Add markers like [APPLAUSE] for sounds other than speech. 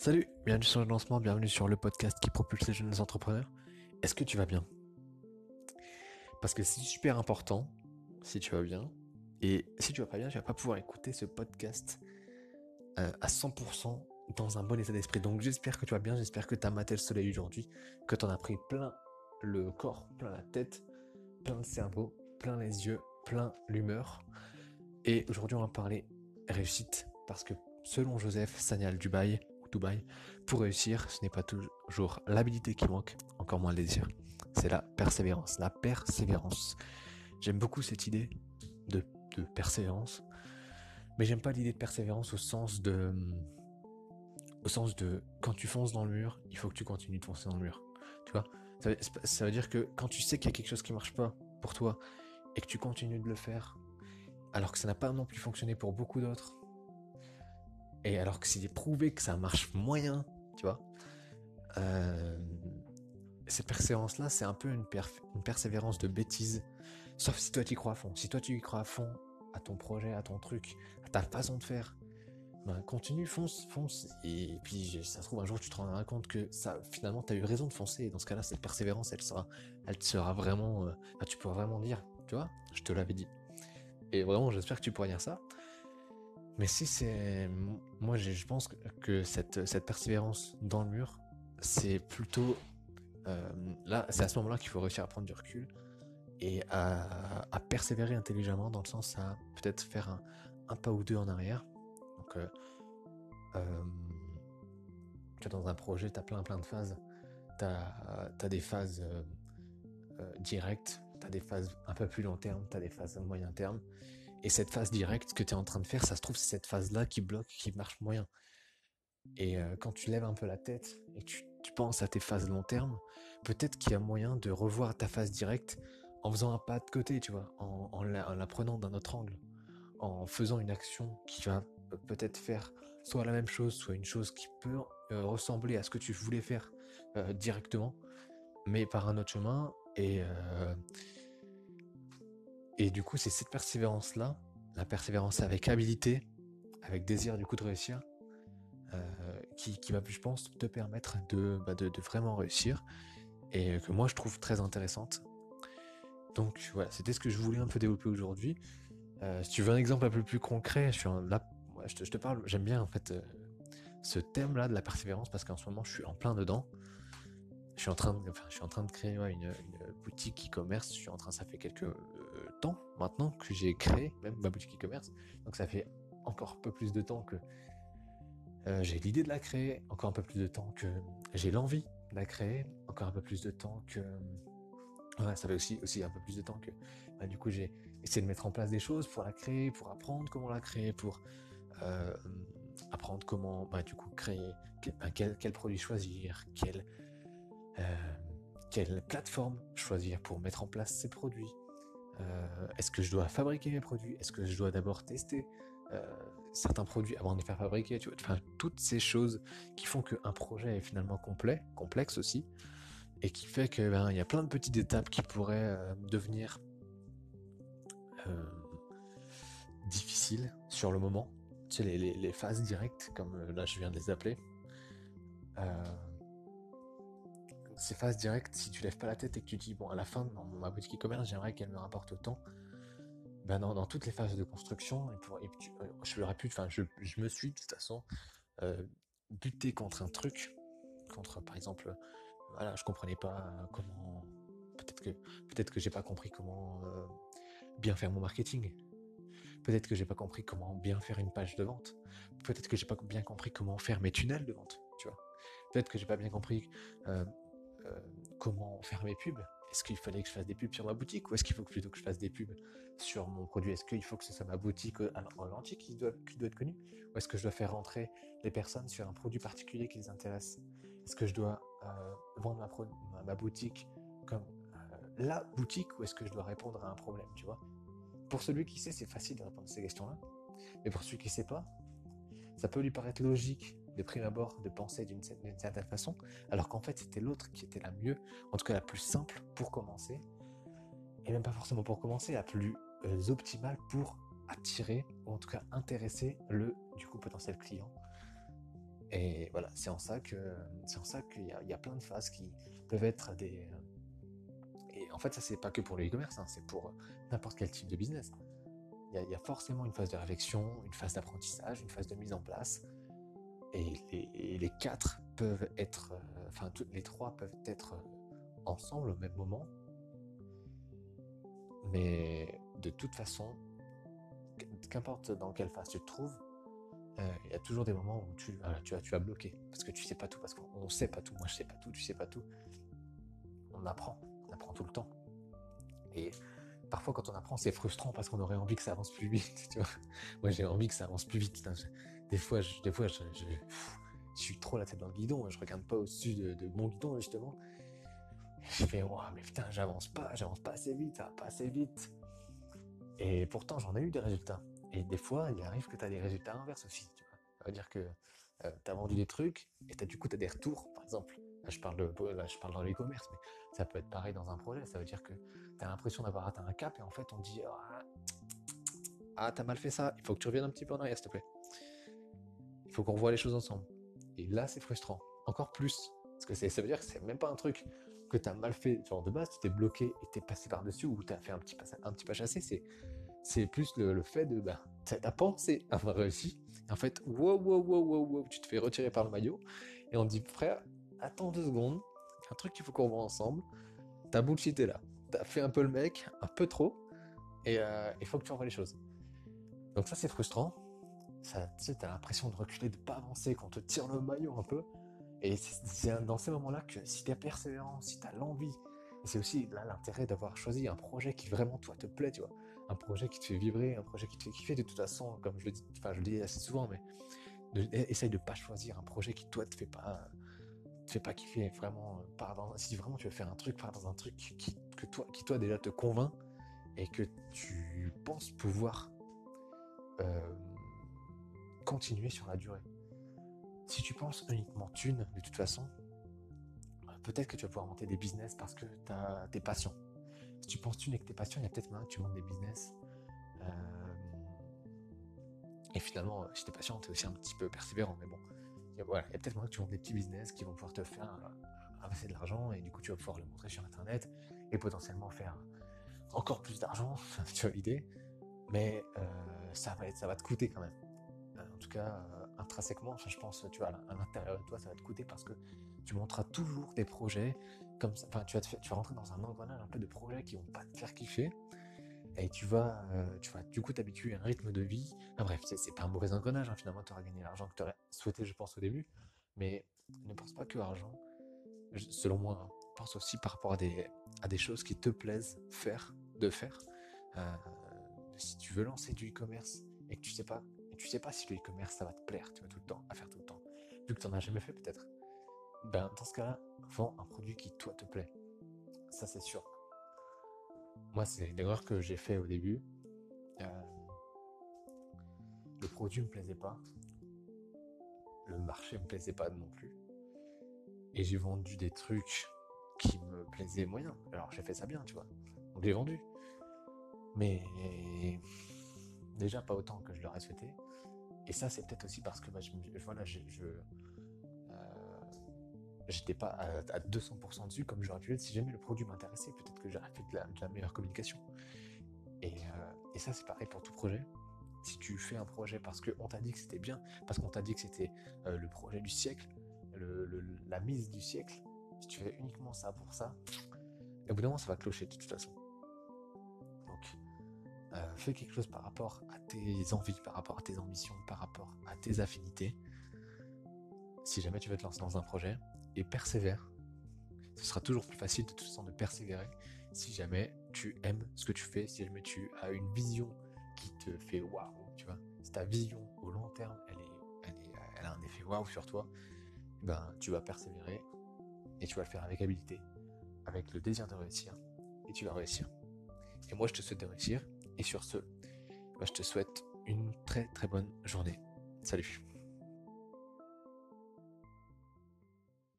Salut, bienvenue sur le lancement, bienvenue sur le podcast qui propulse les jeunes entrepreneurs. Est-ce que tu vas bien? Parce que c'est super important si tu vas bien. Et si tu vas pas bien, tu vas pas pouvoir écouter ce podcast euh, à 100% dans un bon état d'esprit. Donc j'espère que tu vas bien, j'espère que tu as maté le soleil aujourd'hui, que tu en as pris plein le corps, plein la tête, plein le cerveau, plein les yeux, plein l'humeur. Et aujourd'hui on va parler réussite parce que selon Joseph Sanyal Dubaï, Dubaï, pour réussir, ce n'est pas toujours l'habilité qui manque, encore moins le désir. C'est la persévérance. La persévérance. J'aime beaucoup cette idée de, persévérance, mais j'aime pas l'idée de persévérance au sens de, au sens de quand tu fonces dans le mur, il faut que tu continues de foncer dans le mur. Tu vois, ça, ça veut dire que quand tu sais qu'il y a quelque chose qui marche pas pour toi et que tu continues de le faire, alors que ça n'a pas non plus fonctionné pour beaucoup d'autres, et alors que c'est prouvé que ça marche moyen, tu vois, euh, cette persévérance-là, c'est un peu une, persévérance de bêtise. Sauf si toi tu y crois à fond. Si toi tu y crois à fond à ton projet, à ton truc, à ta façon de faire, ben continue, fonce, fonce. Et puis ça se trouve un jour tu te rendras compte que ça, finalement, tu as eu raison de foncer. Et dans ce cas-là, cette persévérance, elle sera, elle sera vraiment, euh, tu pourras vraiment dire, tu vois, je te l'avais dit. Et vraiment, j'espère que tu pourras dire ça. Mais si c'est, moi, je pense que cette, persévérance dans le mur, c'est plutôt euh, là, c'est à ce moment-là qu'il faut réussir à prendre du recul et à, à, persévérer intelligemment dans le sens à peut-être faire un, pas ou deux en arrière. Donc, euh, euh, tu es dans un projet, tu as plein plein de phases. Tu as, des phases directes, tu as des phases un peu plus long terme, tu as des phases moyen terme. Et cette phase directe que tu es en train de faire, ça se trouve, c'est cette phase-là qui bloque, qui marche moyen. Et euh, quand tu lèves un peu la tête et tu, penses à tes phases long terme, peut-être qu'il y a moyen de revoir ta phase directe en faisant un pas de côté, tu vois, en, la, en la, prenant d'un autre angle, en faisant une action qui va peut-être faire soit la même chose, soit une chose qui peut euh, ressembler à ce que tu voulais faire euh, directement, mais par un autre chemin. Et, et du coup, c'est cette persévérance-là, la persévérance avec habilité, avec désir du coup de réussir, euh, qui, qui, va, je pense, te permettre de, bah, de, de, vraiment réussir et que moi je trouve très intéressante. Donc voilà, c'était ce que je voulais un peu développer aujourd'hui. Euh, si tu veux un exemple un peu plus concret, je suis là, je, te, je, te, parle, j'aime bien en fait euh, ce thème-là de la persévérance parce qu'en ce moment je suis en plein dedans. Je suis en train de, enfin, je suis en train de créer une, une, boutique e-commerce. Je suis en train, ça fait quelques maintenant que j'ai créé même ma boutique e-commerce. Donc ça fait encore un peu plus de temps que euh, j'ai l'idée de la créer, encore un peu plus de temps que j'ai l'envie de la créer, encore un peu plus de temps que ça fait aussi un peu plus de temps que bah, du coup j'ai essayé de mettre en place des choses pour la créer, pour apprendre comment la créer, pour euh, apprendre comment bah, du coup créer quel, bah, quel, produit choisir, euh, quelle plateforme choisir pour mettre en place ces produits. Euh, est-ce que je dois fabriquer mes produits? Est-ce que je dois d'abord tester euh, certains produits avant de les faire fabriquer, enfin toutes ces choses qui font qu'un projet est finalement complet, complexe aussi, et qui fait que ben y a plein de petites étapes qui pourraient euh, devenir difficiles sur le moment. Tu sais les, phases directes comme là je viens de les appeler. Ces phases directes, si tu lèves pas la tête et que tu dis bon à la fin dans ma boutique e-commerce j'aimerais qu'elle me rapporte autant, ben dans, dans, toutes les phases de construction, euh, je l'aurais pu, enfin, je, je, me suis de toute façon euh, buté contre un truc, contre, par exemple, voilà, je comprenais pas comment, peut-être que, peut-être que j'ai pas compris comment euh, bien faire mon marketing. Peut-être que j'ai pas compris comment bien faire une page de vente. Peut-être que j'ai pas bien compris comment faire mes tunnels de vente, tu vois. Peut-être que j'ai pas bien compris euh, comment faire mes pubs? Est-ce qu'il fallait que je fasse des pubs sur ma boutique ou est-ce qu'il faut plutôt que je fasse des pubs sur mon produit? Est-ce qu'il faut que ce soit ma boutique en entier qui doit, qui doit être connue Ou est-ce que je dois faire rentrer les personnes sur un produit particulier qui les intéresse? Est-ce que je dois euh, vendre ma, boutique comme euh, la boutique ou est-ce que je dois répondre à un problème Tu vois? Pour celui qui sait, c'est facile de répondre à ces questions-là. Mais pour celui qui sait pas, ça peut lui paraître logique de prime abord de penser d'une certaine façon, alors qu'en fait c'était l'autre qui était la mieux, en tout cas la plus simple pour commencer, et même pas forcément pour commencer, la plus euh, optimale pour attirer, ou en tout cas intéresser le du coup potentiel client. Et voilà, c'est en ça que c'est en ça qu'il y, a plein de phases qui peuvent être des. Et en fait, ça c'est pas que pour le e-commerce, hein, c'est pour n'importe quel type de business. Il y, a, forcément une phase de réflexion, une phase d'apprentissage, une phase de mise en place. Et les, quatre peuvent être, euh, enfin, les trois peuvent être ensemble au même moment. Mais de toute façon, qu'importe dans quelle phase tu te trouves, euh, il y a toujours des moments où tu, vas, tu vas bloquer parce que tu sais pas tout, parce qu'on sait pas tout. Moi, je sais pas tout, tu sais pas tout. On apprend, on apprend tout le temps. Et parfois, quand on apprend, c'est frustrant parce qu'on aurait envie que ça avance plus vite. [LAUGHS] Moi, j'ai envie que ça avance plus vite. Des fois, je, des fois, je, suis trop la tête dans le guidon. Je regarde pas au-dessus de, mon guidon justement. Je fais, oh, mais putain, j'avance pas, j'avance pas assez vite, ça va pas assez vite. Et pourtant, j'en ai eu des résultats. Et des fois, il arrive que tu as des résultats inverses aussi. Ça veut dire que euh, tu as vendu des trucs et as, du coup, tu as des retours, par exemple. Là, je parle, de, je parle dans l'e-commerce, mais ça peut être pareil dans un projet. Ça veut dire que tu as l'impression d'avoir atteint un cap et en fait, on dit Ah, ah t'as mal fait ça, il faut que tu reviennes un petit peu en arrière, s'il te plaît. Il faut qu'on revoie les choses ensemble. Et là, c'est frustrant. Encore plus. Parce que ça veut dire que c'est même pas un truc que tu as mal fait. Genre de base, tu t'es bloqué et t'es passé par-dessus ou tu as fait un petit, pas, chassé. C'est plus le, fait de, bah, t'as pensé avoir réussi. En fait, wow, wow, wow, wow, wow, tu te fais retirer par le maillot. Et on dit, frère, attends deux secondes. Un truc qu'il faut qu'on voit ensemble. T'as bullshité là. T'as fait un peu le mec, un peu trop. Et euh, il faut que tu envoies les choses. Donc ça, c'est frustrant. Tu sais, t'as l'impression de reculer, de pas avancer, qu'on te tire le maillot un peu. Et c'est dans ces moments-là que si t'es persévérant, si t'as l'envie, c'est aussi là l'intérêt d'avoir choisi un projet qui vraiment toi te plaît, tu vois un projet qui te fait vibrer, un projet qui te fait kiffer de toute façon, comme je le dis, assez souvent, mais essaye de pas choisir un projet qui toi te fait pas te fait pas kiffer vraiment dans, si vraiment tu veux faire un truc pars dans un truc qui, que toi déjà te convainc et que tu penses pouvoir euh, continuer sur la durée si tu penses uniquement thune de toute façon peut-être que tu vas pouvoir monter des business parce que tu es patient si tu penses tu n'es que tes passions, il y a peut-être moyen que tu montes des business. Euh, et finalement, si t'es patient, t'es aussi un petit peu persévérant. Mais bon, il y a, peut-être moyen que tu montes des petits business qui vont pouvoir te faire avancer de l'argent et du coup tu vas pouvoir le montrer sur internet et potentiellement faire encore plus d'argent, [LAUGHS] tu as l'idée. Mais euh, ça, va être, ça va te coûter quand même. Euh, tout cas, intrinsèquement, je pense, tu vois, à l'intérieur de toi, ça va te coûter parce que tu monteras toujours des projets comme ça. Enfin, tu vas, te tu vas rentrer dans un engrenage un peu de projets qui vont pas te faire kiffer. Et tu vas, euh, tu vas du coup t'habituer à un rythme de vie. Enfin, bref, c'est pas un mauvais engrenage. Hein. Finalement, tu auras gagné l'argent que tu aurais souhaité, je pense, au début. Mais ne pense pas que l'argent, selon moi, hein, pense aussi par rapport à des, à des choses qui te plaisent faire, de faire. Euh, si tu veux lancer du e-commerce et que tu sais pas, tu sais pas si le e-commerce ça va te plaire, tu vas tout le temps à faire tout le temps, vu que tu n'en as jamais fait peut-être ben, dans ce cas-là, vends un produit qui toi te plaît. Ça c'est sûr. Moi, c'est l'erreur que j'ai fait au début. Euh, le produit me plaisait pas. Le marché me plaisait pas non plus. Et j'ai vendu des trucs qui me plaisaient moyen. Alors j'ai fait ça bien, tu vois. Donc j'ai vendu. Mais déjà pas autant que je l'aurais souhaité. Et ça, c'est peut-être aussi parce que bah, je, voilà, je, j'étais pas à, 200% dessus comme j'aurais pu être si jamais le produit m'intéressait. Peut-être que j'aurais fait de la, meilleure communication. Euh, et, ça, c'est pareil pour tout projet. Si tu fais un projet parce qu'on t'a dit que c'était bien, parce qu'on t'a dit que c'était euh, le projet du siècle, la mise du siècle, si tu fais uniquement ça pour ça, au bout d'un moment, ça va clocher de toute façon. Euh, fais quelque chose par rapport à tes envies, par rapport à tes ambitions, par rapport à tes affinités. Si jamais tu veux te lancer dans un projet, et persévère. Ce sera toujours plus facile de toute façon de persévérer si jamais tu aimes ce que tu fais, si jamais tu as une vision qui te fait waouh, tu vois. Si ta vision au long terme, elle, est, elle, a un effet waouh sur toi, ben tu vas persévérer et tu vas le faire avec habileté, avec le désir de réussir et tu vas réussir. Et moi je te souhaite de réussir et sur ce, ben, je te souhaite une très très bonne journée. Salut